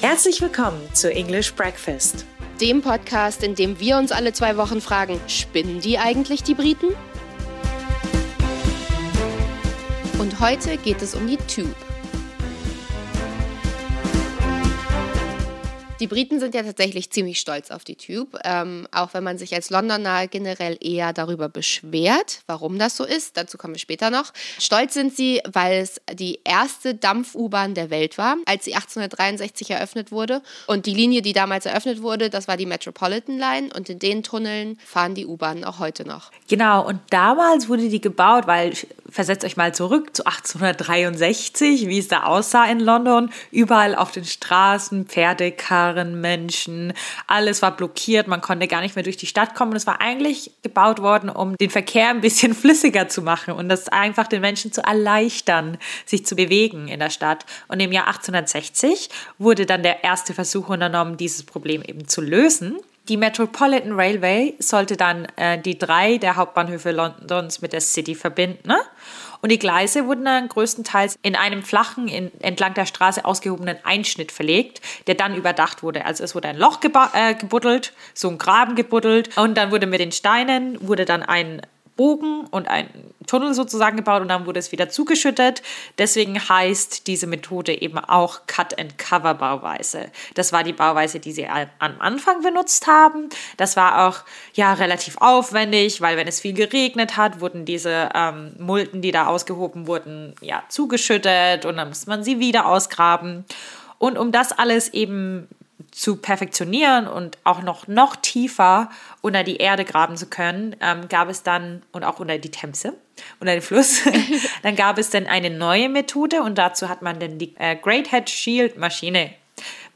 Herzlich willkommen zu English Breakfast, dem Podcast, in dem wir uns alle zwei Wochen fragen, spinnen die eigentlich die Briten? Und heute geht es um die Tube. Die Briten sind ja tatsächlich ziemlich stolz auf die Tube, ähm, auch wenn man sich als Londoner generell eher darüber beschwert, warum das so ist. Dazu kommen wir später noch. Stolz sind sie, weil es die erste Dampf-U-Bahn der Welt war, als sie 1863 eröffnet wurde. Und die Linie, die damals eröffnet wurde, das war die Metropolitan Line. Und in den Tunneln fahren die U-Bahnen auch heute noch. Genau, und damals wurde die gebaut, weil versetzt euch mal zurück zu 1863, wie es da aussah in London. Überall auf den Straßen, Karren, Menschen, alles war blockiert, man konnte gar nicht mehr durch die Stadt kommen. Es war eigentlich gebaut worden, um den Verkehr ein bisschen flüssiger zu machen und das einfach den Menschen zu erleichtern, sich zu bewegen in der Stadt. Und im Jahr 1860 wurde dann der erste Versuch unternommen, dieses Problem eben zu lösen. Die Metropolitan Railway sollte dann äh, die drei der Hauptbahnhöfe Londons mit der City verbinden. Ne? Und die Gleise wurden dann größtenteils in einem flachen, in, entlang der Straße ausgehobenen Einschnitt verlegt, der dann überdacht wurde. Also es wurde ein Loch äh, gebuddelt, so ein Graben gebuddelt und dann wurde mit den Steinen, wurde dann ein Bogen und ein Tunnel sozusagen gebaut und dann wurde es wieder zugeschüttet. Deswegen heißt diese Methode eben auch Cut-and-Cover-Bauweise. Das war die Bauweise, die sie am Anfang benutzt haben. Das war auch ja relativ aufwendig, weil wenn es viel geregnet hat, wurden diese ähm, Mulden, die da ausgehoben wurden, ja zugeschüttet und dann musste man sie wieder ausgraben. Und um das alles eben zu perfektionieren und auch noch, noch tiefer unter die Erde graben zu können, ähm, gab es dann, und auch unter die Themse, unter den Fluss, dann gab es dann eine neue Methode und dazu hat man dann die äh, Great Head Shield Maschine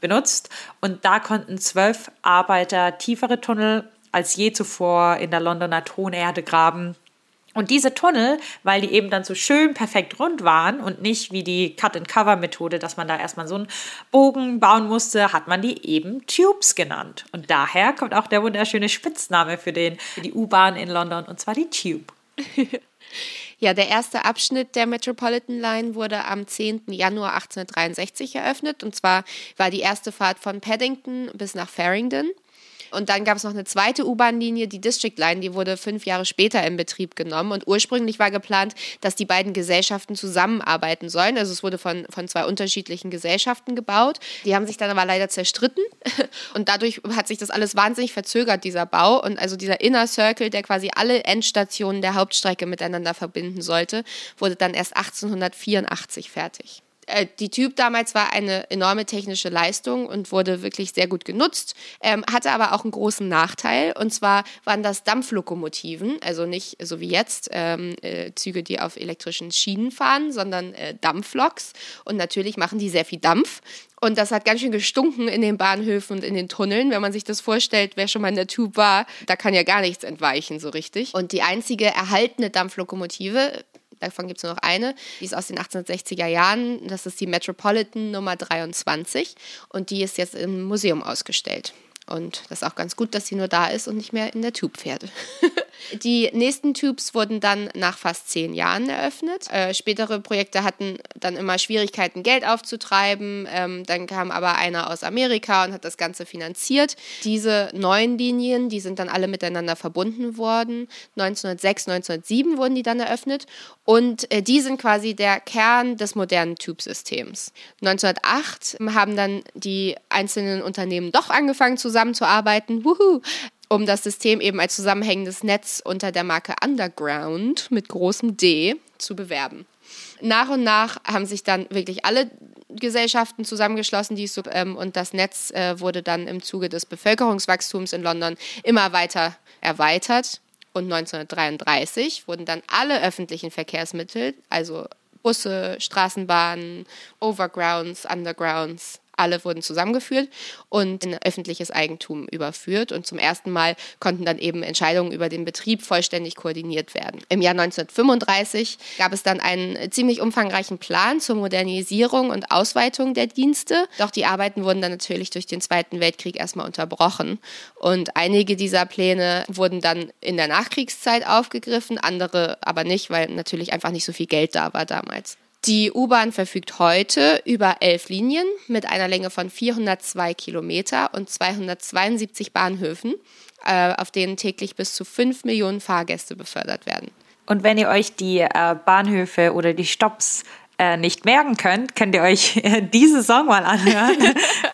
benutzt. Und da konnten zwölf Arbeiter tiefere Tunnel als je zuvor in der Londoner Tonerde graben und diese Tunnel, weil die eben dann so schön perfekt rund waren und nicht wie die Cut-and-Cover-Methode, dass man da erstmal so einen Bogen bauen musste, hat man die eben Tubes genannt. Und daher kommt auch der wunderschöne Spitzname für, den, für die U-Bahn in London, und zwar die Tube. Ja, der erste Abschnitt der Metropolitan Line wurde am 10. Januar 1863 eröffnet. Und zwar war die erste Fahrt von Paddington bis nach Farringdon. Und dann gab es noch eine zweite U-Bahn-Linie, die District Line, die wurde fünf Jahre später in Betrieb genommen. Und ursprünglich war geplant, dass die beiden Gesellschaften zusammenarbeiten sollen. Also es wurde von, von zwei unterschiedlichen Gesellschaften gebaut. Die haben sich dann aber leider zerstritten. Und dadurch hat sich das alles wahnsinnig verzögert, dieser Bau. Und also dieser Inner Circle, der quasi alle Endstationen der Hauptstrecke miteinander verbinden sollte, wurde dann erst 1884 fertig. Äh, die Typ damals war eine enorme technische Leistung und wurde wirklich sehr gut genutzt, ähm, hatte aber auch einen großen Nachteil. Und zwar waren das Dampflokomotiven, also nicht so wie jetzt ähm, äh, Züge, die auf elektrischen Schienen fahren, sondern äh, Dampfloks. Und natürlich machen die sehr viel Dampf. Und das hat ganz schön gestunken in den Bahnhöfen und in den Tunneln. Wenn man sich das vorstellt, wer schon mal in der Tube war, da kann ja gar nichts entweichen so richtig. Und die einzige erhaltene Dampflokomotive Davon gibt es nur noch eine. Die ist aus den 1860er Jahren. Das ist die Metropolitan Nummer 23 und die ist jetzt im Museum ausgestellt. Und das ist auch ganz gut, dass sie nur da ist und nicht mehr in der Tube fährt. Die nächsten Tubes wurden dann nach fast zehn Jahren eröffnet. Äh, spätere Projekte hatten dann immer Schwierigkeiten, Geld aufzutreiben. Ähm, dann kam aber einer aus Amerika und hat das Ganze finanziert. Diese neuen Linien, die sind dann alle miteinander verbunden worden. 1906, 1907 wurden die dann eröffnet. Und äh, die sind quasi der Kern des modernen Tube-Systems. 1908 haben dann die einzelnen Unternehmen doch angefangen zusammenzuarbeiten. Wuhu um das System eben als zusammenhängendes Netz unter der Marke Underground mit großem D zu bewerben. Nach und nach haben sich dann wirklich alle Gesellschaften zusammengeschlossen, die so, ähm, und das Netz äh, wurde dann im Zuge des Bevölkerungswachstums in London immer weiter erweitert. Und 1933 wurden dann alle öffentlichen Verkehrsmittel, also Busse, Straßenbahnen, Overgrounds, Undergrounds, alle wurden zusammengeführt und in öffentliches Eigentum überführt. Und zum ersten Mal konnten dann eben Entscheidungen über den Betrieb vollständig koordiniert werden. Im Jahr 1935 gab es dann einen ziemlich umfangreichen Plan zur Modernisierung und Ausweitung der Dienste. Doch die Arbeiten wurden dann natürlich durch den Zweiten Weltkrieg erstmal unterbrochen. Und einige dieser Pläne wurden dann in der Nachkriegszeit aufgegriffen, andere aber nicht, weil natürlich einfach nicht so viel Geld da war damals. Die U-Bahn verfügt heute über elf Linien mit einer Länge von 402 Kilometer und 272 Bahnhöfen, äh, auf denen täglich bis zu 5 Millionen Fahrgäste befördert werden. Und wenn ihr euch die äh, Bahnhöfe oder die Stops äh, nicht merken könnt, könnt ihr euch äh, diese Song mal anhören.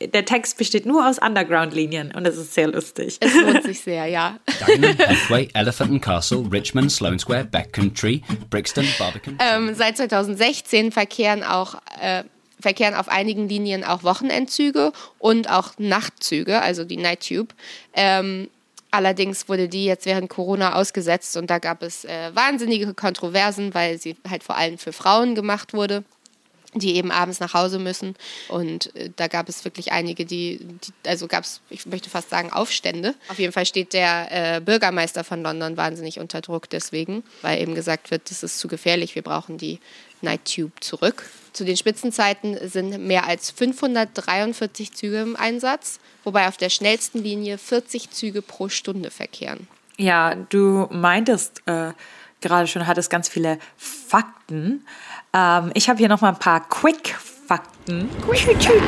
Der Text besteht nur aus Underground-Linien und es ist sehr lustig. Es lohnt sich sehr, ja. Dagenham, Heathway, Elephant and Castle, Richmond, Sloane Square, Backcountry, Brixton, Barbican. Ähm, seit 2016 verkehren auch äh, verkehren auf einigen Linien auch Wochenendzüge und auch Nachtzüge, also die Night Tube. Ähm, Allerdings wurde die jetzt während Corona ausgesetzt und da gab es äh, wahnsinnige Kontroversen, weil sie halt vor allem für Frauen gemacht wurde die eben abends nach Hause müssen. Und äh, da gab es wirklich einige, die, die, also gab es, ich möchte fast sagen, Aufstände. Auf jeden Fall steht der äh, Bürgermeister von London wahnsinnig unter Druck deswegen, weil eben gesagt wird, das ist zu gefährlich, wir brauchen die Night Tube zurück. Zu den Spitzenzeiten sind mehr als 543 Züge im Einsatz, wobei auf der schnellsten Linie 40 Züge pro Stunde verkehren. Ja, du meintest äh, gerade schon, hattest ganz viele Fakten. Ähm, ich habe hier noch mal ein paar Quick-Fakten. Quick, Tube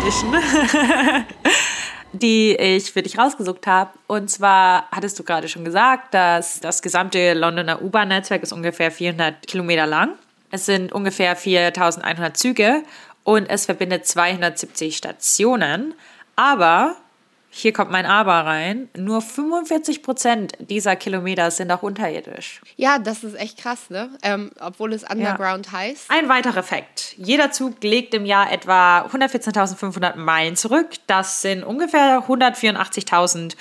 Edition. die ich für dich rausgesucht habe. Und zwar hattest du gerade schon gesagt, dass das gesamte Londoner U-Bahn-Netzwerk ist ungefähr 400 Kilometer lang. Es sind ungefähr 4100 Züge und es verbindet 270 Stationen. Aber hier kommt mein Aber rein, nur 45 Prozent dieser Kilometer sind auch unterirdisch. Ja, das ist echt krass, ne? Ähm, obwohl es Underground ja. heißt. Ein weiterer Fakt. Jeder Zug legt im Jahr etwa 114.500 Meilen zurück. Das sind ungefähr 184.000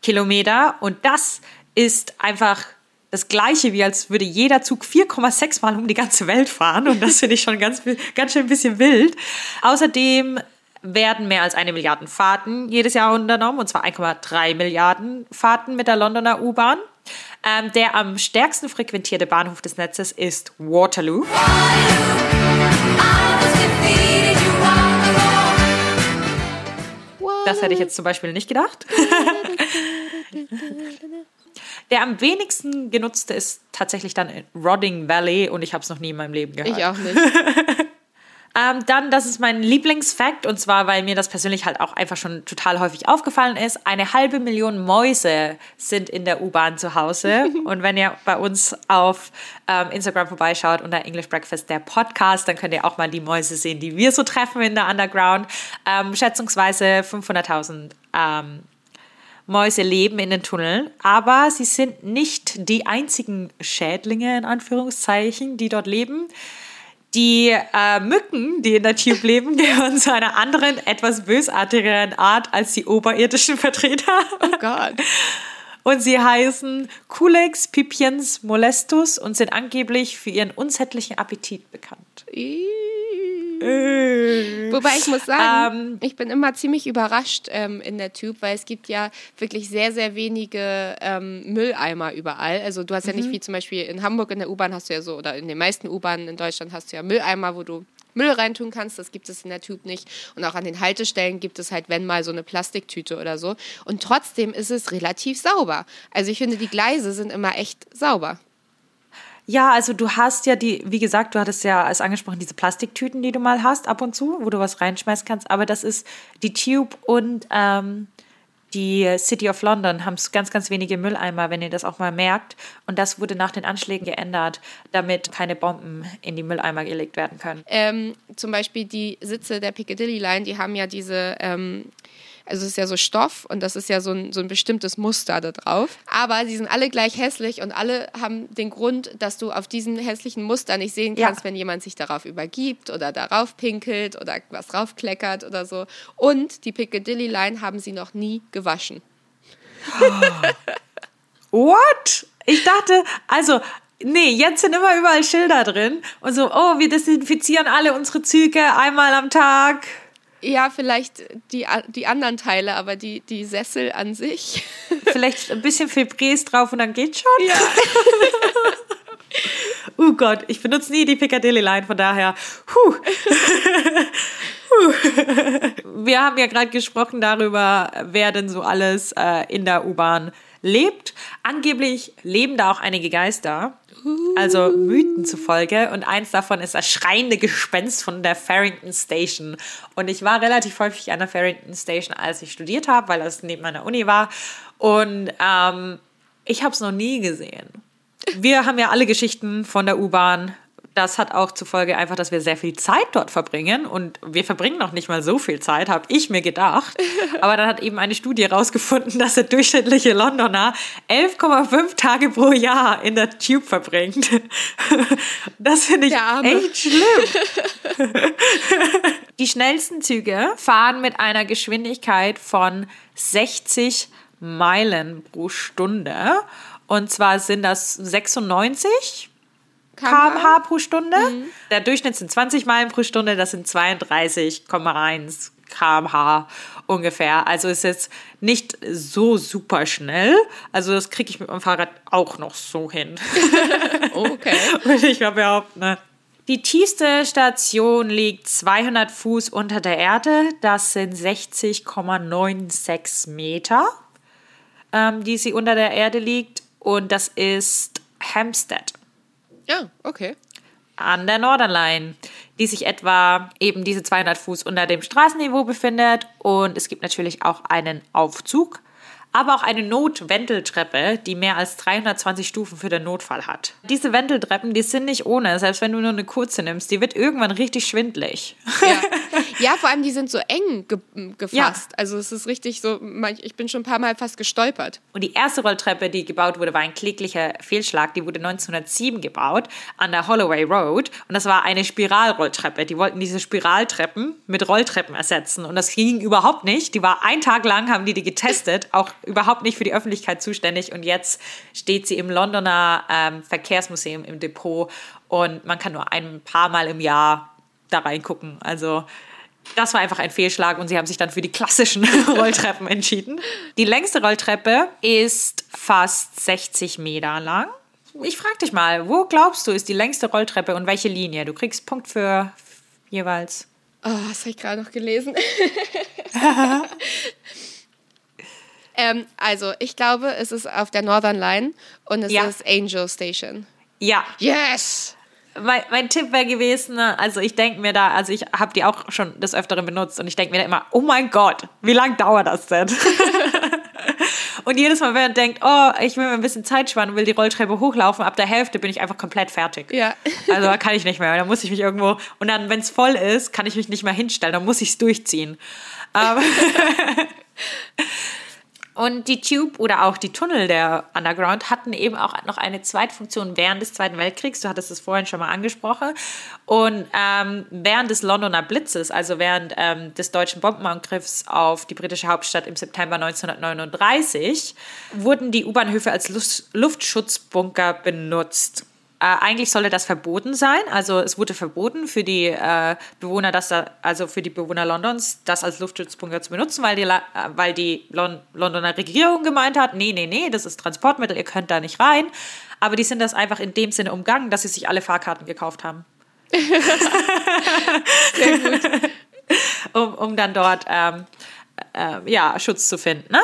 Kilometer. Und das ist einfach das gleiche, wie als würde jeder Zug 4,6 Mal um die ganze Welt fahren. Und das finde ich schon ganz, ganz schön ein bisschen wild. Außerdem werden mehr als eine Milliarde Fahrten jedes Jahr unternommen, und zwar 1,3 Milliarden Fahrten mit der Londoner U-Bahn. Ähm, der am stärksten frequentierte Bahnhof des Netzes ist Waterloo. Das hätte ich jetzt zum Beispiel nicht gedacht. Der am wenigsten genutzte ist tatsächlich dann Rodding Valley und ich habe es noch nie in meinem Leben gehört. Ich auch nicht. Ähm, dann, das ist mein Lieblingsfakt und zwar, weil mir das persönlich halt auch einfach schon total häufig aufgefallen ist. Eine halbe Million Mäuse sind in der U-Bahn zu Hause. und wenn ihr bei uns auf ähm, Instagram vorbeischaut unter English Breakfast, der Podcast, dann könnt ihr auch mal die Mäuse sehen, die wir so treffen in der Underground. Ähm, schätzungsweise 500.000 ähm, Mäuse leben in den Tunneln, aber sie sind nicht die einzigen Schädlinge in Anführungszeichen, die dort leben. Die äh, Mücken, die in der Tube leben, gehören zu einer anderen, etwas bösartigeren Art als die oberirdischen Vertreter. Oh Gott. Und sie heißen Culex pipiens molestus und sind angeblich für ihren unsättlichen Appetit bekannt. Äh. Wobei ich muss sagen, ähm, ich bin immer ziemlich überrascht ähm, in der Tube, weil es gibt ja wirklich sehr, sehr wenige ähm, Mülleimer überall. Also du hast ja nicht mhm. wie zum Beispiel in Hamburg in der U-Bahn hast du ja so, oder in den meisten U-Bahnen in Deutschland hast du ja Mülleimer, wo du Müll reintun kannst. Das gibt es in der Tube nicht. Und auch an den Haltestellen gibt es halt, wenn mal, so eine Plastiktüte oder so. Und trotzdem ist es relativ sauber. Also ich finde, die Gleise sind immer echt sauber. Ja, also du hast ja die, wie gesagt, du hattest ja als angesprochen diese Plastiktüten, die du mal hast ab und zu, wo du was reinschmeißen kannst. Aber das ist die Tube und ähm, die City of London haben ganz, ganz wenige Mülleimer, wenn ihr das auch mal merkt. Und das wurde nach den Anschlägen geändert, damit keine Bomben in die Mülleimer gelegt werden können. Ähm, zum Beispiel die Sitze der Piccadilly Line, die haben ja diese ähm, also es ist ja so Stoff und das ist ja so ein, so ein bestimmtes Muster da drauf. Aber sie sind alle gleich hässlich und alle haben den Grund, dass du auf diesen hässlichen Muster nicht sehen kannst, ja. wenn jemand sich darauf übergibt oder darauf pinkelt oder was draufkleckert oder so. Und die Piccadilly Line haben sie noch nie gewaschen. What? Ich dachte, also Nee, jetzt sind immer überall Schilder drin und so, oh, wir desinfizieren alle unsere Züge einmal am Tag. Ja, vielleicht die, die anderen Teile, aber die, die Sessel an sich. Vielleicht ein bisschen Febrés drauf und dann geht's schon. Ja. oh Gott, ich benutze nie die Piccadilly Line, von daher. Puh. Wir haben ja gerade gesprochen darüber, wer denn so alles äh, in der U-Bahn lebt. Angeblich leben da auch einige Geister, also Mythen zufolge. Und eins davon ist das schreiende Gespenst von der Farrington Station. Und ich war relativ häufig an der Farrington Station, als ich studiert habe, weil das neben meiner Uni war. Und ähm, ich habe es noch nie gesehen. Wir haben ja alle Geschichten von der U-Bahn das hat auch zur Folge einfach, dass wir sehr viel Zeit dort verbringen und wir verbringen noch nicht mal so viel Zeit, habe ich mir gedacht. Aber dann hat eben eine Studie herausgefunden, dass der durchschnittliche Londoner 11,5 Tage pro Jahr in der Tube verbringt. Das finde ich echt schlimm. Die schnellsten Züge fahren mit einer Geschwindigkeit von 60 Meilen pro Stunde. Und zwar sind das 96 km/h pro Stunde. Mhm. Der Durchschnitt sind 20 Meilen pro Stunde, das sind 32,1 km/h ungefähr. Also ist jetzt nicht so super schnell. Also das kriege ich mit meinem Fahrrad auch noch so hin. okay. Würde ich mal behaupten. Ne? Die tiefste Station liegt 200 Fuß unter der Erde. Das sind 60,96 Meter, ähm, die sie unter der Erde liegt. Und das ist Hampstead. Ja, okay. An der Northern Line, die sich etwa eben diese 200 Fuß unter dem Straßenniveau befindet. Und es gibt natürlich auch einen Aufzug aber auch eine Notwendeltreppe, die mehr als 320 Stufen für den Notfall hat. Diese Wendeltreppen, die sind nicht ohne, selbst wenn du nur eine kurze nimmst, die wird irgendwann richtig schwindlig. Ja, ja vor allem die sind so eng ge gefasst. Ja. Also es ist richtig so, ich bin schon ein paar Mal fast gestolpert. Und die erste Rolltreppe, die gebaut wurde, war ein kläglicher Fehlschlag. Die wurde 1907 gebaut an der Holloway Road und das war eine Spiralrolltreppe. Die wollten diese Spiraltreppen mit Rolltreppen ersetzen und das ging überhaupt nicht. Die war ein Tag lang, haben die die getestet, auch überhaupt nicht für die Öffentlichkeit zuständig und jetzt steht sie im Londoner ähm, Verkehrsmuseum im Depot und man kann nur ein paar Mal im Jahr da reingucken. Also das war einfach ein Fehlschlag und sie haben sich dann für die klassischen Rolltreppen entschieden. Die längste Rolltreppe ist fast 60 Meter lang. Ich frage dich mal, wo glaubst du ist die längste Rolltreppe und welche Linie? Du kriegst Punkt für jeweils. Oh, das habe ich gerade noch gelesen. Ähm, also, ich glaube, es ist auf der Northern Line und es ja. ist Angel Station. Ja. Yes! Mein, mein Tipp wäre gewesen, ne, also ich denke mir da, also ich habe die auch schon des Öfteren benutzt und ich denke mir da immer, oh mein Gott, wie lange dauert das denn? und jedes Mal, wenn man denkt, oh, ich will mir ein bisschen Zeit sparen und will die Rolltreppe hochlaufen, ab der Hälfte bin ich einfach komplett fertig. Ja. Also da kann ich nicht mehr, da muss ich mich irgendwo, und dann, wenn es voll ist, kann ich mich nicht mehr hinstellen, dann muss ich es durchziehen. Und die Tube oder auch die Tunnel der Underground hatten eben auch noch eine Zweitfunktion während des Zweiten Weltkriegs. Du hattest es vorhin schon mal angesprochen. Und ähm, während des Londoner Blitzes, also während ähm, des deutschen Bombenangriffs auf die britische Hauptstadt im September 1939, wurden die U-Bahnhöfe als Luftschutzbunker benutzt. Äh, eigentlich sollte das verboten sein. Also es wurde verboten für die äh, Bewohner, das da, also für die Bewohner Londons, das als Luftschutzbunker zu benutzen, weil die, äh, weil die Lon Londoner Regierung gemeint hat, nee, nee, nee, das ist Transportmittel, ihr könnt da nicht rein. Aber die sind das einfach in dem Sinne umgangen, dass sie sich alle Fahrkarten gekauft haben. Sehr gut. um, um dann dort ähm, äh, ja, Schutz zu finden. Ne?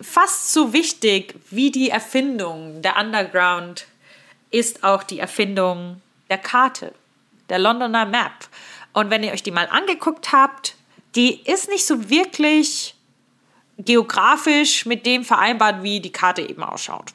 Fast so wichtig wie die Erfindung der Underground ist auch die Erfindung der Karte, der Londoner Map. Und wenn ihr euch die mal angeguckt habt, die ist nicht so wirklich geografisch mit dem vereinbart, wie die Karte eben ausschaut.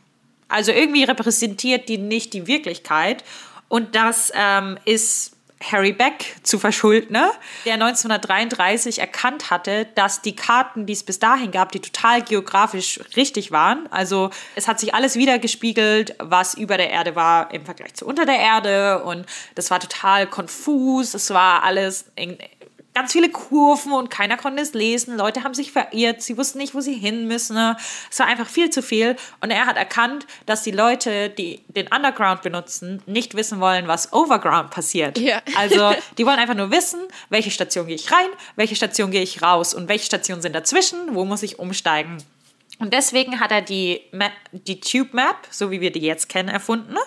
Also irgendwie repräsentiert die nicht die Wirklichkeit. Und das ähm, ist Harry Beck zu verschulden, ne? der 1933 erkannt hatte, dass die Karten, die es bis dahin gab, die total geografisch richtig waren. Also es hat sich alles wiedergespiegelt, was über der Erde war im Vergleich zu unter der Erde und das war total konfus. Es war alles in, ganz viele Kurven und keiner konnte es lesen. Leute haben sich verirrt, sie wussten nicht, wo sie hin müssen. Es war einfach viel zu viel. Und er hat erkannt, dass die Leute, die den Underground benutzen, nicht wissen wollen, was Overground passiert. Ja. Also die wollen einfach nur wissen, welche Station gehe ich rein, welche Station gehe ich raus und welche Stationen sind dazwischen, wo muss ich umsteigen. Und deswegen hat er die, Map, die Tube Map, so wie wir die jetzt kennen, erfunden.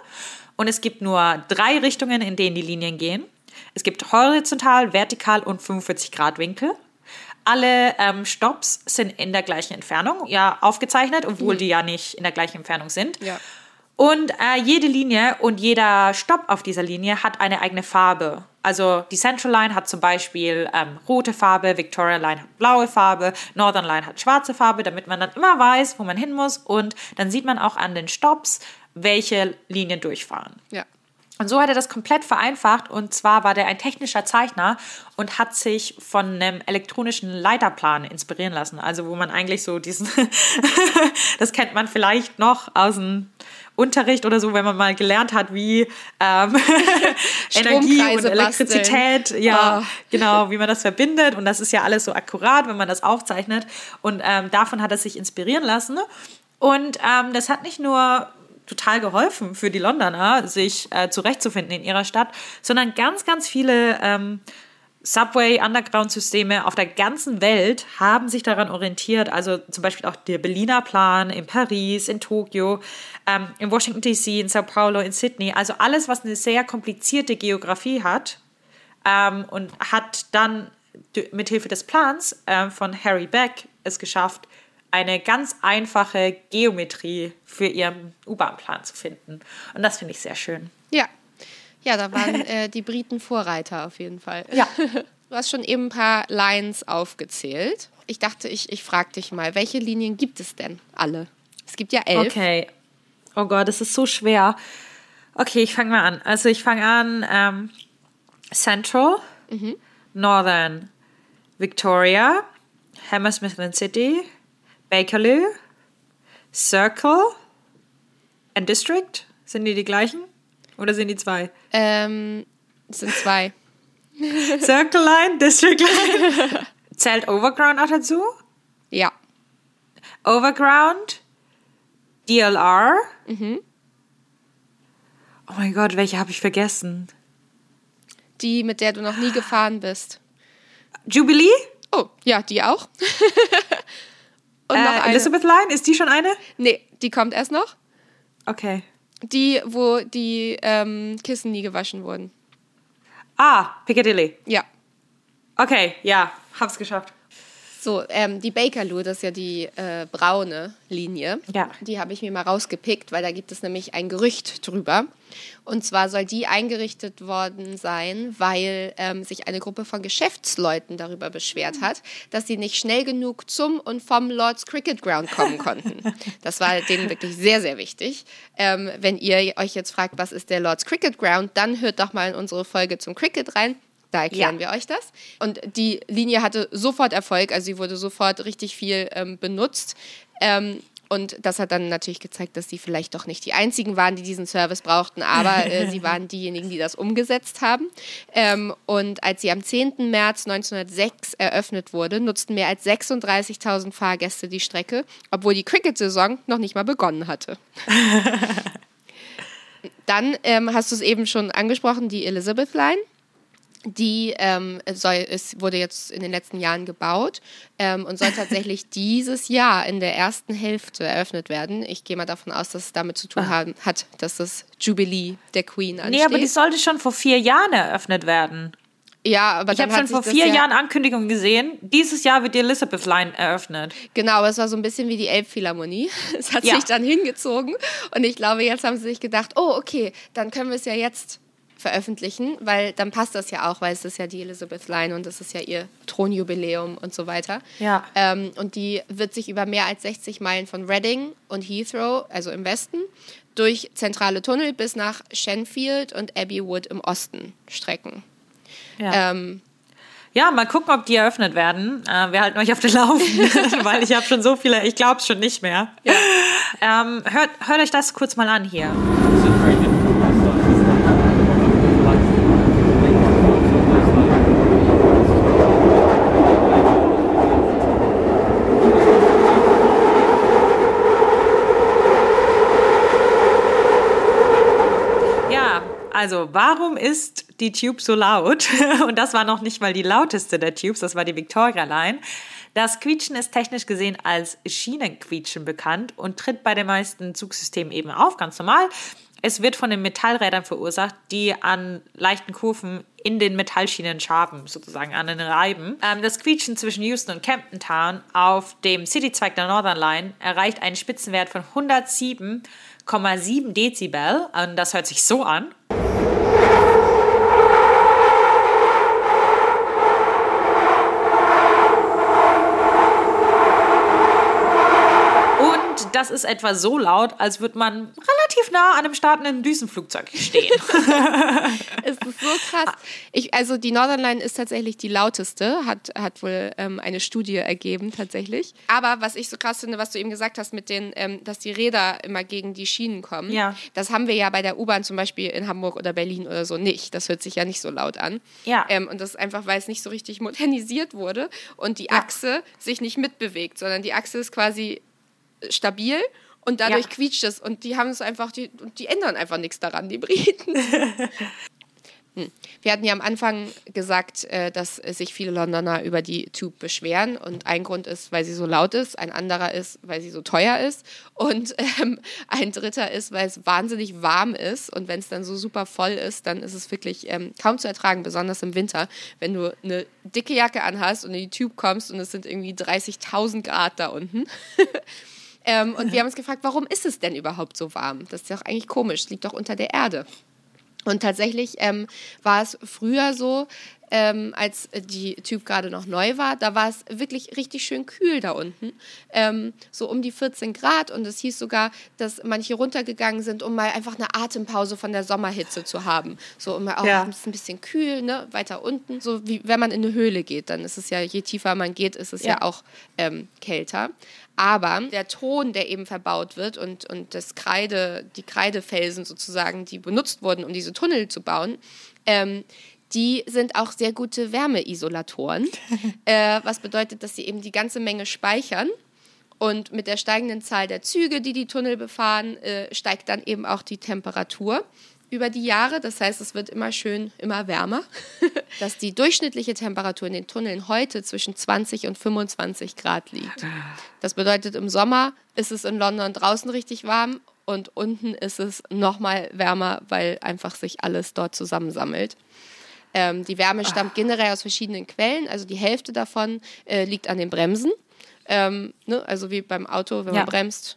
Und es gibt nur drei Richtungen, in denen die Linien gehen. Es gibt horizontal, vertikal und 45 Grad Winkel. Alle ähm, Stops sind in der gleichen Entfernung ja aufgezeichnet, obwohl die ja nicht in der gleichen Entfernung sind. Ja. Und äh, jede Linie und jeder Stopp auf dieser Linie hat eine eigene Farbe. Also die Central Line hat zum Beispiel ähm, rote Farbe, Victoria Line hat blaue Farbe, Northern Line hat schwarze Farbe, damit man dann immer weiß, wo man hin muss. Und dann sieht man auch an den Stops, welche Linien durchfahren. Ja. Und so hat er das komplett vereinfacht. Und zwar war der ein technischer Zeichner und hat sich von einem elektronischen Leiterplan inspirieren lassen. Also wo man eigentlich so diesen, das kennt man vielleicht noch aus dem Unterricht oder so, wenn man mal gelernt hat, wie ähm, Energie und Elektrizität, ja, Ah. genau, wie man das verbindet. Und das ist ja alles so akkurat, wenn man das aufzeichnet. Und ähm, davon hat er sich inspirieren lassen. Und ähm, das hat nicht nur total geholfen für die Londoner, sich äh, zurechtzufinden in ihrer Stadt, sondern ganz, ganz viele ähm, Subway-Underground-Systeme auf der ganzen Welt haben sich daran orientiert. Also zum Beispiel auch der Berliner Plan in Paris, in Tokio, ähm, in Washington DC, in Sao Paulo, in Sydney. Also alles, was eine sehr komplizierte Geografie hat ähm, und hat dann d- mit Hilfe des Plans ähm, von Harry Beck es geschafft, eine ganz einfache Geometrie für ihren U-Bahn-Plan zu finden. Und das finde ich sehr schön. Ja. Ja, da waren äh, die Briten Vorreiter auf jeden Fall. Ja. Du hast schon eben ein paar Lines aufgezählt. Ich dachte, ich, ich frage dich mal, welche Linien gibt es denn alle? Es gibt ja elf. Okay. Oh Gott, das ist so schwer. Okay, ich fange mal an. Also ich fange an ähm, Central, Northern, Victoria, Hammersmith and City, Bakerloo, Circle and District. Sind die die gleichen? Oder sind die zwei? Ähm, es sind zwei. Circle Line, District Line. Zählt Overground auch dazu? Ja. Overground, DLR. Oh mein Gott, welche habe ich vergessen? Die, mit der du noch nie gefahren bist. Jubilee? Oh, ja, die auch. Und Äh, noch eine. Elizabeth Line? Ist die schon eine? Nee, die kommt erst noch. Okay. Die, wo die ähm, Kissen nie gewaschen wurden. Ah, Piccadilly. Ja. Okay, ja, hab's geschafft. So, ähm, die Bakerloo, das ist ja die äh, braune Linie. Ja. Die habe ich mir mal rausgepickt, weil da gibt es nämlich ein Gerücht drüber. Und zwar soll die eingerichtet worden sein, weil ähm, sich eine Gruppe von Geschäftsleuten darüber beschwert hat, dass sie nicht schnell genug zum und vom Lords Cricket Ground kommen konnten. Das war denen wirklich sehr, sehr wichtig. Ähm, wenn ihr euch jetzt fragt, was ist der Lords Cricket Ground, dann hört doch mal in unsere Folge zum Cricket rein. Da erklären Ja. wir euch das. Und die Linie hatte sofort Erfolg, also sie wurde sofort richtig viel ähm, benutzt. Ähm, und das hat dann natürlich gezeigt, dass sie vielleicht doch nicht die einzigen waren, die diesen Service brauchten, aber äh, sie waren diejenigen, die das umgesetzt haben. Ähm, und als sie am 10. März 1906 eröffnet wurde, nutzten mehr als 36.000 Fahrgäste die Strecke, obwohl die Cricket-Saison noch nicht mal begonnen hatte. Dann ähm, hast du es eben schon angesprochen, die Elizabeth Line. Die ähm, soll, es wurde jetzt in den letzten Jahren gebaut ähm, und soll tatsächlich dieses Jahr in der ersten Hälfte eröffnet werden. Ich gehe mal davon aus, dass es damit zu tun haben, hat, dass das Jubilee der Queen ansteht. Nee, aber die sollte schon vor vier Jahren eröffnet werden. ja, aber Ich habe schon vor vier ja, Jahren Ankündigungen gesehen. Dieses Jahr wird die Elizabeth Line eröffnet. Genau, aber es war so ein bisschen wie die Elbphilharmonie. Es hat Ja. sich dann hingezogen und ich glaube, jetzt haben sie sich gedacht, oh, okay, dann können wir es ja jetzt veröffentlichen, weil dann passt das ja auch, weil es ist ja die Elizabeth Line und es ist ja ihr Thronjubiläum und so weiter. Ja. Ähm, und die wird sich über mehr als 60 Meilen von Reading und Heathrow, also im Westen, durch zentrale Tunnel bis nach Shenfield und Abbey Wood im Osten strecken. Ja. Ähm, Ja, mal gucken, ob die eröffnet werden. Äh, wir halten euch auf den Laufenden, weil ich habe schon so viele, ich glaube es schon nicht mehr. Ähm, hört, hört euch das kurz mal an hier. Ja, also warum ist die Tube so laut? Und das war noch nicht mal die lauteste der Tubes, das war die Victoria Line. Das Quietschen ist technisch gesehen als Schienenquietschen bekannt und tritt bei den meisten Zugsystemen eben auf, ganz normal. Es wird von den Metallrädern verursacht, die an leichten Kurven in den Metallschienen schaben, sozusagen an den Reiben. Ähm, das Quietschen zwischen Houston und Campton Town auf dem City-Zweig der Northern Line erreicht einen Spitzenwert von 107,7 Dezibel. Und das hört sich so an. Das ist etwa so laut, als würde man relativ nah an einem startenden Düsenflugzeug stehen. es ist so krass. Ich, also die Northern Line ist tatsächlich die lauteste, hat, hat wohl ähm, eine Studie ergeben tatsächlich. Aber was ich so krass finde, was du eben gesagt hast, mit den, ähm, dass die Räder immer gegen die Schienen kommen, ja. das haben wir ja bei der U-Bahn zum Beispiel in Hamburg oder Berlin oder so nicht. Das hört sich ja nicht so laut an. Ja. Ähm, und das ist einfach, weil es nicht so richtig modernisiert wurde und die Achse ja. sich nicht mitbewegt, sondern die Achse ist quasi stabil und dadurch ja. quietscht es. Und die haben es einfach, die, die ändern einfach nichts daran, die Briten. Hm. Wir hatten ja am Anfang gesagt, äh, dass sich viele Londoner über die Tube beschweren. Und ein Grund ist, weil sie so laut ist, ein anderer ist, weil sie so teuer ist. Und ähm, ein dritter ist, weil es wahnsinnig warm ist. Und wenn es dann so super voll ist, dann ist es wirklich ähm, kaum zu ertragen, besonders im Winter. Wenn du eine dicke Jacke anhast und in die Tube kommst und es sind irgendwie 30.000 Grad da unten. Ähm, und wir haben uns gefragt, warum ist es denn überhaupt so warm? Das ist doch eigentlich komisch, es liegt doch unter der Erde. Und tatsächlich ähm, war es früher so, ähm, als die Typ gerade noch neu war, da war es wirklich richtig schön kühl da unten. Ähm, so um die 14 Grad. Und es hieß sogar, dass manche runtergegangen sind, um mal einfach eine Atempause von der Sommerhitze zu haben. So, um mal, oh, ja. ein bisschen kühl, ne? weiter unten. So wie wenn man in eine Höhle geht, dann ist es ja, je tiefer man geht, ist es ja, ja auch ähm, kälter. Aber der Ton, der eben verbaut wird und, und das Kreide, die Kreidefelsen sozusagen, die benutzt wurden, um diese Tunnel zu bauen, ähm, die sind auch sehr gute Wärmeisolatoren, äh, was bedeutet, dass sie eben die ganze Menge speichern. Und mit der steigenden Zahl der Züge, die die Tunnel befahren, äh, steigt dann eben auch die Temperatur über die Jahre. Das heißt, es wird immer schön, immer wärmer. Dass die durchschnittliche Temperatur in den Tunneln heute zwischen 20 und 25 Grad liegt. Das bedeutet, im Sommer ist es in London draußen richtig warm und unten ist es nochmal wärmer, weil einfach sich alles dort zusammensammelt. Ähm, die Wärme stammt generell aus verschiedenen Quellen. Also die Hälfte davon äh, liegt an den Bremsen. Ähm, ne? Also wie beim Auto, wenn ja. man bremst,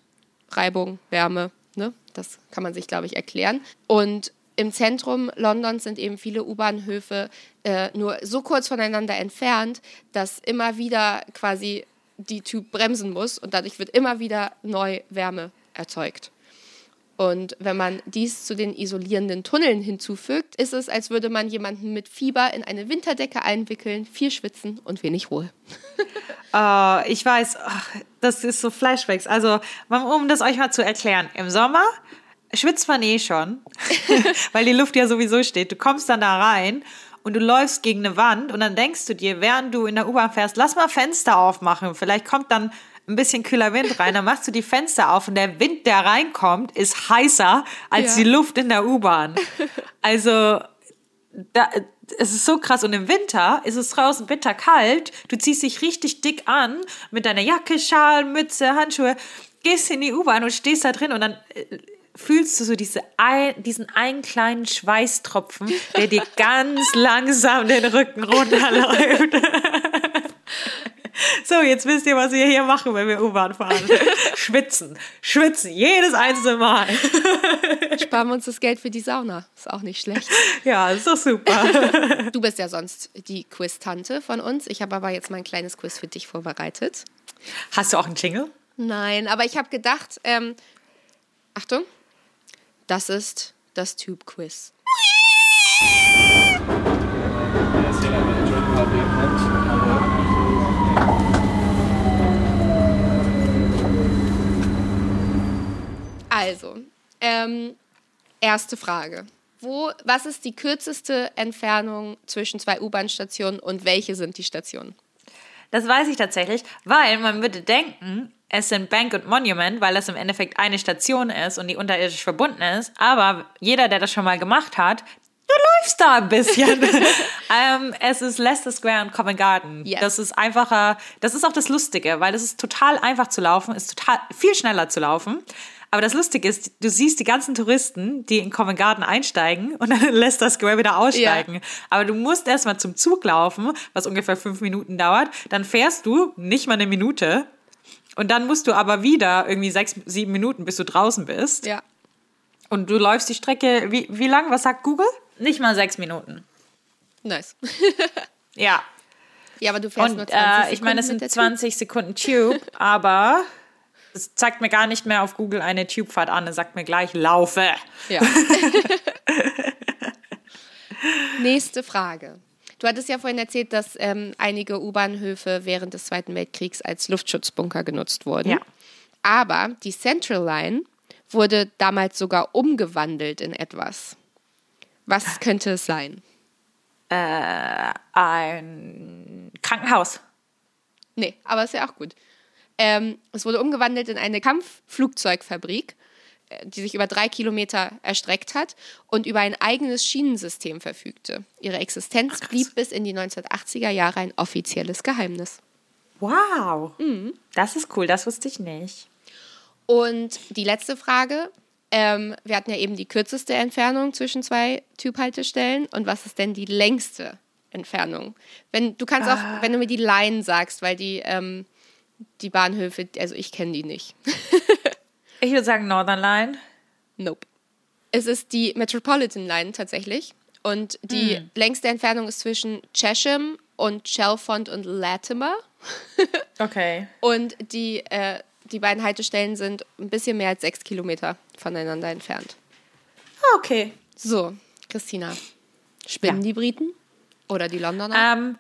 Reibung, Wärme, Ne? Das kann man sich, glaube ich, erklären. Und im Zentrum Londons sind eben viele U-Bahnhöfe äh, nur so kurz voneinander entfernt, dass immer wieder quasi die Typ bremsen muss und dadurch wird immer wieder neu Wärme erzeugt. Und wenn man dies zu den isolierenden Tunneln hinzufügt, ist es, als würde man jemanden mit Fieber in eine Winterdecke einwickeln, viel schwitzen und wenig Ruhe. uh, ich weiß, ach, das ist so Flashbacks. Also, um das euch mal zu erklären, im Sommer schwitzt man eh schon, weil die Luft ja sowieso steht. Du kommst dann da rein und du läufst gegen eine Wand und dann denkst du dir, während du in der U-Bahn fährst, lass mal Fenster aufmachen. Vielleicht kommt dann ein bisschen kühler Wind rein, dann machst du die Fenster auf und der Wind, der reinkommt, ist heißer als ja. die Luft in der U-Bahn. Also, da, es ist so krass. Und im Winter ist es draußen bitterkalt. Du ziehst dich richtig dick an mit deiner Jacke, Schal, Mütze, Handschuhe, gehst in die U-Bahn und stehst da drin und dann äh, fühlst du so diese ein, diesen einen kleinen Schweißtropfen, der dir ganz langsam den Rücken runterläuft. So, jetzt wisst ihr, was wir hier machen, wenn wir U-Bahn fahren. Schwitzen. Schwitzen. Jedes einzelne Mal. Sparen wir uns das Geld für die Sauna. Ist auch nicht schlecht. Ja, ist doch super. Du bist ja sonst die Quiz-Tante von uns. Ich habe aber jetzt mal ein kleines Quiz für dich vorbereitet. Hast du auch einen Jingle? Nein, aber ich habe gedacht, ähm, Achtung, das ist das Tube-Quiz. Also, ähm, erste Frage. Wo, was ist die kürzeste Entfernung zwischen zwei U-Bahn-Stationen und welche sind die Stationen? Das weiß ich tatsächlich, weil man würde denken, es sind Bank und Monument, weil das im Endeffekt eine Station ist und die unterirdisch verbunden ist. Aber jeder, der das schon mal gemacht hat, du läufst da ein bisschen. ähm, es ist Leicester Square und Covent Garden. Yes. Das ist einfacher, das ist auch das Lustige, weil es ist total einfach zu laufen, ist total viel schneller zu laufen. Aber das Lustige ist, du siehst die ganzen Touristen, die in Covent Garden einsteigen und dann lässt das Square wieder aussteigen. Ja. Aber du musst erstmal zum Zug laufen, was ungefähr fünf Minuten dauert. Dann fährst du nicht mal eine Minute. Und dann musst du aber wieder irgendwie sechs, sieben Minuten, bis du draußen bist. Ja. Und du läufst die Strecke, wie, wie lang? Was sagt Google? Nicht mal sechs Minuten. Nice. ja. Ja, aber du fährst Und nur 20 äh, Sekunden ich meine, es sind der 20 Sekunden Tube, aber es zeigt mir gar nicht mehr auf Google eine Tubefahrt an. Es sagt mir gleich, laufe. Ja. Nächste Frage. Du hattest ja vorhin erzählt, dass ähm, einige U-Bahnhöfe während des Zweiten Weltkriegs als Luftschutzbunker genutzt wurden. Ja. Aber die Central Line wurde damals sogar umgewandelt in etwas. Was könnte es sein? Äh, ein Krankenhaus. Nee, aber ist ja auch gut. Ähm, es wurde umgewandelt in eine Kampfflugzeugfabrik, äh, die sich über drei Kilometer erstreckt hat und über ein eigenes Schienensystem verfügte. Ihre Existenz Ach, blieb bis in die 1980er Jahre ein offizielles Geheimnis. Wow. Das ist cool, das wusste ich nicht. Und die letzte Frage. Ähm, wir hatten ja eben die kürzeste Entfernung zwischen zwei Typhaltestellen. Und was ist denn die längste Entfernung? Wenn, du kannst auch, wenn du mir die Line sagst, weil die, ähm, die Bahnhöfe, also ich kenne die nicht. Ich würde sagen Northern Line. Nope. Es ist die Metropolitan Line tatsächlich. Und die längste Entfernung ist zwischen Chesham und Chalfont und Latimer. Okay. Und die, äh, die beiden Haltestellen sind ein bisschen mehr als sechs Kilometer voneinander entfernt. Ah, okay. So, Christina. Spinnen Ja. die Briten? Oder die Londoner? Ähm,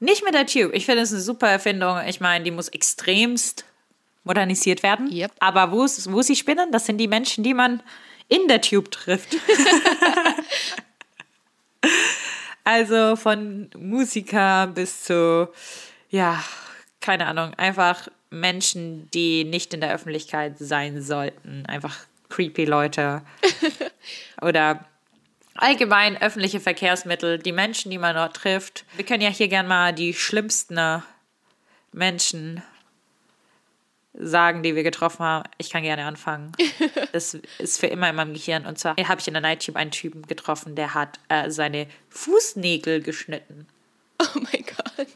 nicht mit der Tube. Ich finde es eine super Erfindung. Ich meine, die muss extremst modernisiert werden. Yep. Aber wo, wo sie spinnen, das sind die Menschen, die man in der Tube trifft. also von Musiker bis zu, ja, keine Ahnung, einfach Menschen, die nicht in der Öffentlichkeit sein sollten. Einfach creepy Leute. Oder allgemein öffentliche Verkehrsmittel, die Menschen, die man dort trifft. Wir können ja hier gern mal die schlimmsten Menschen sagen, die wir getroffen haben. Ich kann gerne anfangen. Das ist für immer in meinem Gehirn. Und zwar habe ich in der Nighttube einen Typen getroffen, der hat äh, seine Fußnägel geschnitten. oh mein Gott.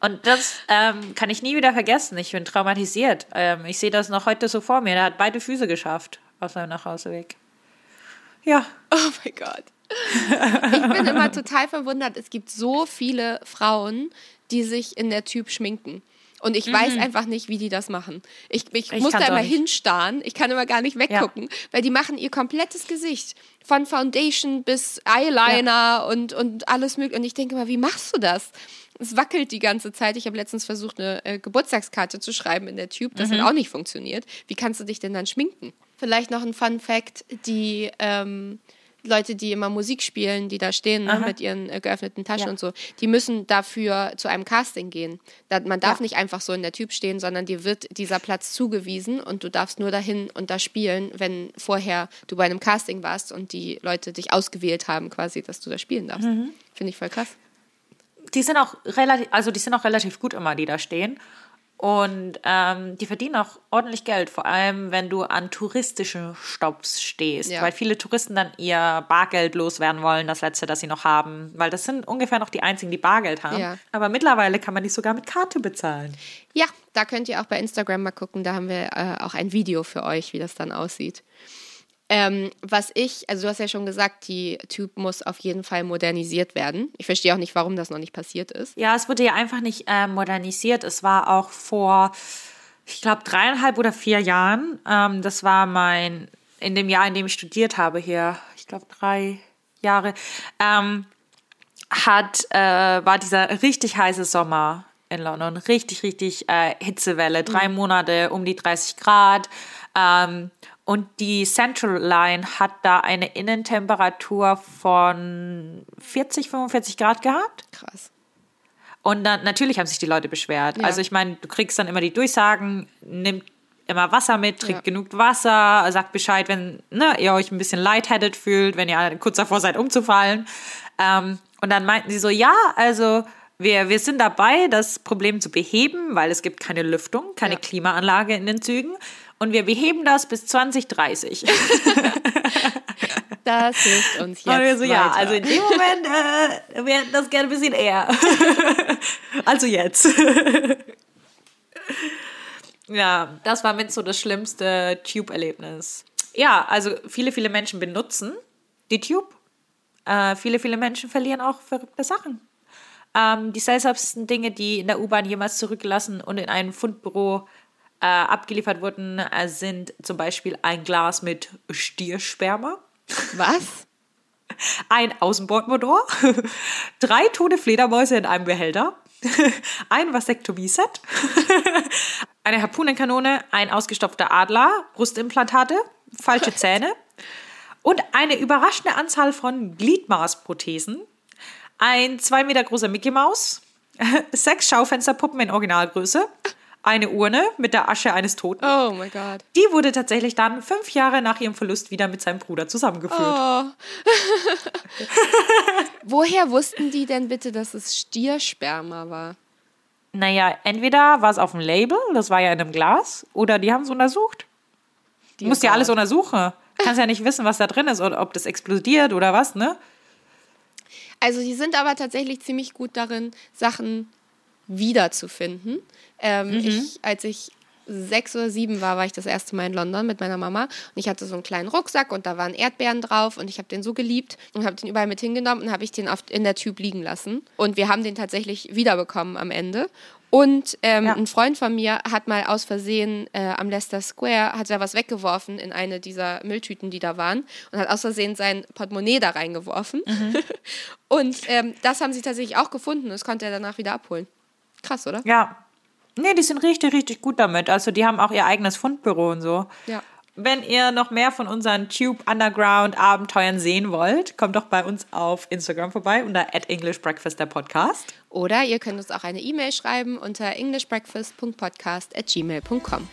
Und das ähm, kann ich nie wieder vergessen. Ich bin traumatisiert. Ähm, ich sehe das noch heute so vor mir. Der hat beide Füße geschafft auf seinem Nachhauseweg. Ja. Oh mein Gott. Ich bin immer total verwundert. Es gibt so viele Frauen, die sich in der Typ schminken. Und ich weiß einfach nicht, wie die das machen. Ich, ich, Ich muss da immer hinstarren. Ich kann immer gar nicht weggucken, weil die machen ihr komplettes Gesicht. Von Foundation bis Eyeliner und, und alles mögliche. Und ich denke immer, wie machst du das? Es wackelt die ganze Zeit. Ich habe letztens versucht, eine äh, Geburtstagskarte zu schreiben in der Tube. Das hat auch nicht funktioniert. Wie kannst du dich denn dann schminken? Vielleicht noch ein Fun Fact: Die ähm, Leute, die immer Musik spielen, die da stehen ne, mit ihren äh, geöffneten Taschen Ja. und so, die müssen dafür zu einem Casting gehen. Da, man darf Ja. nicht einfach so in der Typ stehen, sondern dir wird dieser Platz zugewiesen und du darfst nur dahin und da spielen, wenn vorher du bei einem Casting warst und die Leute dich ausgewählt haben, quasi, dass du da spielen darfst. Mhm. Finde ich voll krass. die sind auch relativ, also die sind auch relativ gut immer, die da stehen. Und ähm, die verdienen auch ordentlich Geld, vor allem wenn du an touristischen Stops stehst, Ja. weil viele Touristen dann ihr Bargeld loswerden wollen, das letzte, das sie noch haben, weil das sind ungefähr noch die einzigen, die Bargeld haben. Ja. Aber mittlerweile kann man die sogar mit Karte bezahlen. Ja, da könnt ihr auch bei Instagram mal gucken. Da haben wir äh, auch ein Video für euch, wie das dann aussieht. Ähm, was ich, also du hast ja schon gesagt, die Tube muss auf jeden Fall modernisiert werden. Ich verstehe auch nicht, warum das noch nicht passiert ist. Ja, es wurde ja einfach nicht äh, modernisiert. Es war auch vor, ich glaube, dreieinhalb oder vier Jahren. Ähm, das war mein, in dem Jahr, in dem ich studiert habe hier, ich glaube, drei Jahre, ähm, hat, äh, war dieser richtig heiße Sommer in London. Richtig, richtig äh, Hitzewelle. Drei Monate um die 30 Grad. Ähm, und die Central Line hat da eine Innentemperatur von 40, 45 Grad gehabt. Krass. Und dann natürlich haben sich die Leute beschwert. Ja. Also ich meine, du kriegst dann immer die Durchsagen, nimmt immer Wasser mit, trinkt Ja. genug Wasser, sagt Bescheid, wenn ne, ihr euch ein bisschen lightheaded fühlt, wenn ihr kurz davor seid, umzufallen. Ähm, und dann meinten sie so, ja, also wir, wir sind dabei, das Problem zu beheben, weil es gibt keine Lüftung, keine Ja. Klimaanlage in den Zügen. Und wir beheben das bis 2030. Das hilft uns jetzt. Und wir so, ja, also in dem Moment äh, wäre das gerne ein bisschen eher. also jetzt. ja, das war mit so das schlimmste Tube-Erlebnis. Ja, also viele, viele Menschen benutzen die Tube. Äh, viele, viele Menschen verlieren auch verrückte Sachen. Ähm, die seltsamsten Dinge, die in der U-Bahn jemals zurückgelassen und in ein Fundbüro äh, abgeliefert wurden, äh, sind zum Beispiel ein Glas mit Stiersperma. Was? ein Außenbordmotor, drei tote Fledermäuse in einem Behälter, ein Vasektomie-Set, eine Harpunenkanone, ein ausgestopfter Adler, Brustimplantate, falsche Zähne und eine überraschende Anzahl von Gliedmaßprothesen, ein zwei Meter großer Mickey Maus, sechs Schaufensterpuppen in Originalgröße, eine Urne mit der Asche eines Toten. Oh mein Gott. Die wurde tatsächlich dann fünf Jahre nach ihrem Verlust wieder mit seinem Bruder zusammengeführt. Oh. Woher wussten die denn bitte, dass es Stiersperma war? Naja, entweder war es auf dem Label, das war ja in einem Glas, oder die haben es untersucht. Du musst ja alles untersuchen. Kannst ja nicht wissen, was da drin ist oder ob das explodiert oder was, ne? Also die sind aber tatsächlich ziemlich gut darin, Sachen wiederzufinden. Ähm, ich, als ich sechs oder sieben war, war ich das erste Mal in London mit meiner Mama und ich hatte so einen kleinen Rucksack und da waren Erdbeeren drauf und ich habe den so geliebt und habe den überall mit hingenommen und habe ich den auf, in der Tube liegen lassen und wir haben den tatsächlich wiederbekommen am Ende und ähm, Ja. ein Freund von mir hat mal aus Versehen äh, am Leicester Square, hat er was weggeworfen in eine dieser Mülltüten, die da waren und hat aus Versehen sein Portemonnaie da reingeworfen. und ähm, das haben sie tatsächlich auch gefunden. Das konnte er danach wieder abholen. Krass, oder? Ja. Nee, die sind richtig, richtig gut damit. Also die haben auch ihr eigenes Fundbüro und so. Ja. Wenn ihr noch mehr von unseren Tube Underground Abenteuern sehen wollt, kommt doch bei uns auf Instagram vorbei unter at English Breakfast der Podcast. Oder ihr könnt uns auch eine E-Mail schreiben unter englishbreakfast.podcast at gmail.com.